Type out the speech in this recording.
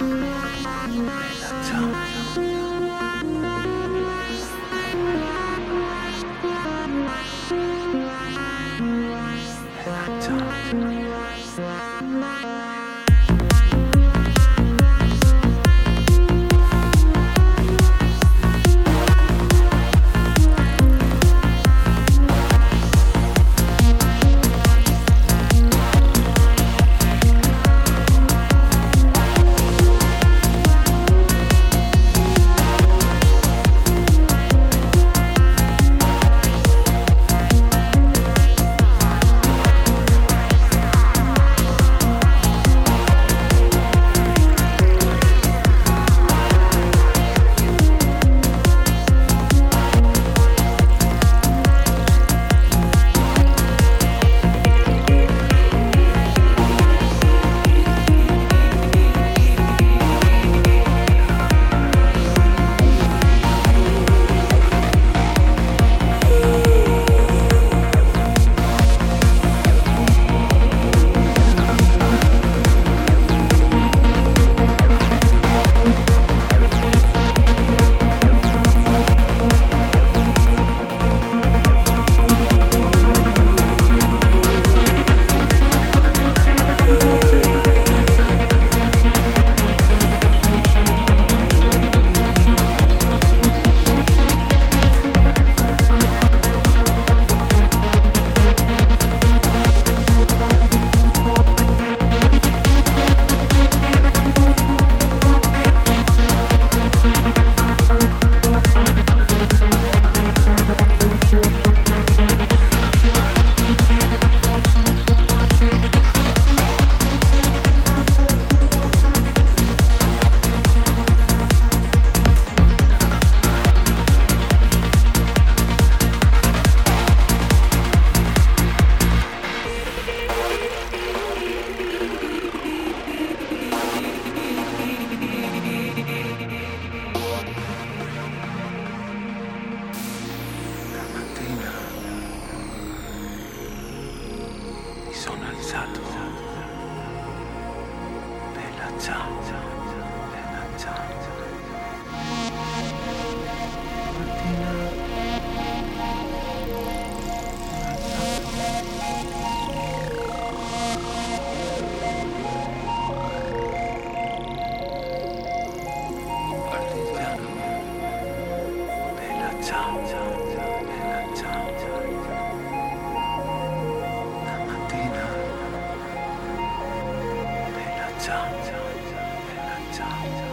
Sometimes. 下。 아!